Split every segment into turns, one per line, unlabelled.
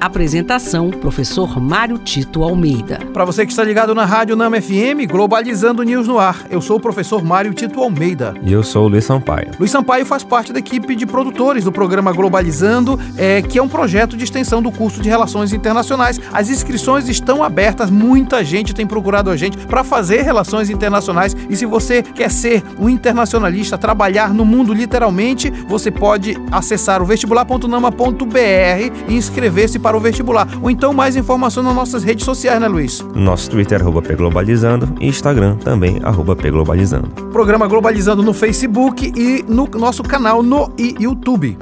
Apresentação: Professor Mário Tito Almeida.
Para você que está ligado na Rádio Nama FM, Globalizando News no ar. Eu sou o professor Mário Tito Almeida.
E eu sou o Luiz Sampaio.
Luiz Sampaio faz parte da equipe de produtores do programa Globalizando, é, que é um projeto de extensão do curso de Relações Internacionais. As inscrições estão abertas, muita gente tem procurado a gente para fazer relações internacionais. E se você quer ser um internacionalista, trabalhar no mundo literalmente, você pode acessar o vestibular.nama.br e inscrever-se para para o vestibular. Ou então mais informações nas nossas redes sociais, né, Luiz?
Nosso Twitter, arroba Pglobalizando, e Instagram também, arroba Pglobalizando.
Programa Globalizando no Facebook e no nosso canal no YouTube.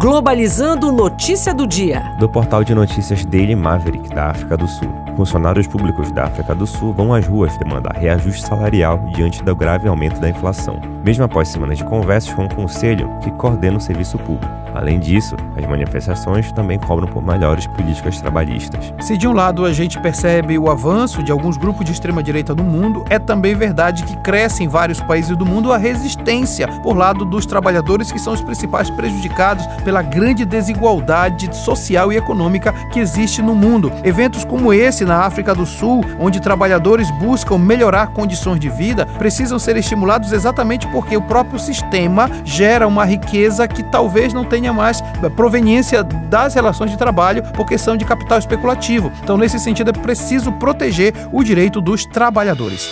Globalizando Notícia do Dia.
Do portal de notícias Daily Maverick, da África do Sul. Funcionários públicos da África do Sul vão às ruas demandar reajuste salarial diante do grave aumento da inflação, mesmo após semanas de conversas com o conselho que coordena o serviço público. Além disso, as manifestações também cobram por melhores políticas trabalhistas.
Se de um lado a gente percebe o avanço de alguns grupos de extrema-direita no mundo, é também verdade que cresce em vários países do mundo a resistência por lado dos trabalhadores que são os principais prejudicados pela grande desigualdade social e econômica que existe no mundo. Eventos como esse na África do Sul, onde trabalhadores buscam melhorar condições de vida, precisam ser estimulados exatamente porque o próprio sistema gera uma riqueza que talvez não tenha tenha mais proveniência das relações de trabalho, porque são de capital especulativo. Então, nesse sentido, é preciso proteger o direito dos trabalhadores.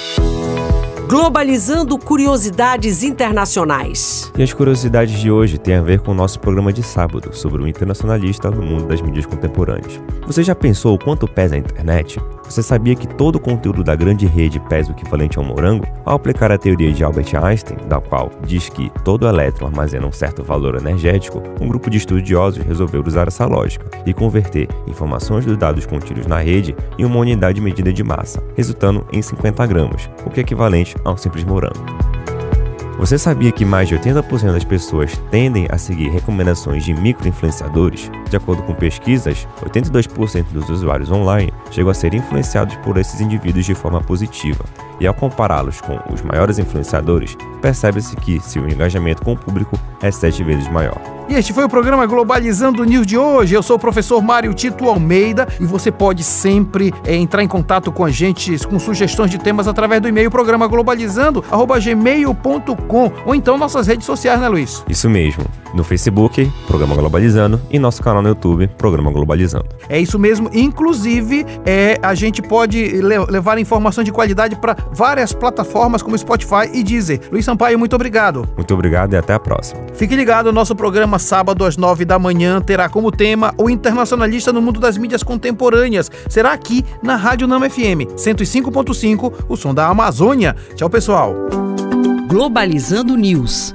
Globalizando curiosidades internacionais.
E as curiosidades de hoje têm a ver com o nosso programa de sábado sobre o internacionalista no mundo das mídias contemporâneas. Você já pensou o quanto pesa a internet? Você sabia que todo o conteúdo da grande rede pesa o equivalente a um morango? Ao aplicar a teoria de Albert Einstein, da qual diz que todo elétron armazena um certo valor energético, um grupo de estudiosos resolveu usar essa lógica e converter informações dos dados contidos na rede em uma unidade medida de massa, resultando em 50 gramas, o que é equivalente a um simples morango. Você sabia que mais de 80% das pessoas tendem a seguir recomendações de microinfluenciadores? De acordo com pesquisas, 82% dos usuários online chegam a ser influenciados por esses indivíduos de forma positiva. E ao compará-los com os maiores influenciadores, percebe-se que seu engajamento com o público é sete vezes maior.
E este foi o programa Globalizando News de hoje. Eu sou o professor Mário Tito Almeida e você pode sempre é, entrar em contato com a gente com sugestões de temas através do e-mail programa globalizando@gmail.com ou então nossas redes sociais, né, Luiz?
Isso mesmo. No Facebook, Programa Globalizando, e nosso canal no YouTube, Programa Globalizando.
É isso mesmo. Inclusive, é, a gente pode le levar informações de qualidade para várias plataformas como Spotify e Deezer. Luiz Sampaio, muito obrigado.
Muito obrigado e até a próxima.
Fique ligado, nosso programa programa sábado às nove da manhã terá como tema o internacionalista no mundo das mídias contemporâneas. Será aqui na Rádio Nama FM 105.5, o som da Amazônia. Tchau, pessoal.
Globalizando News,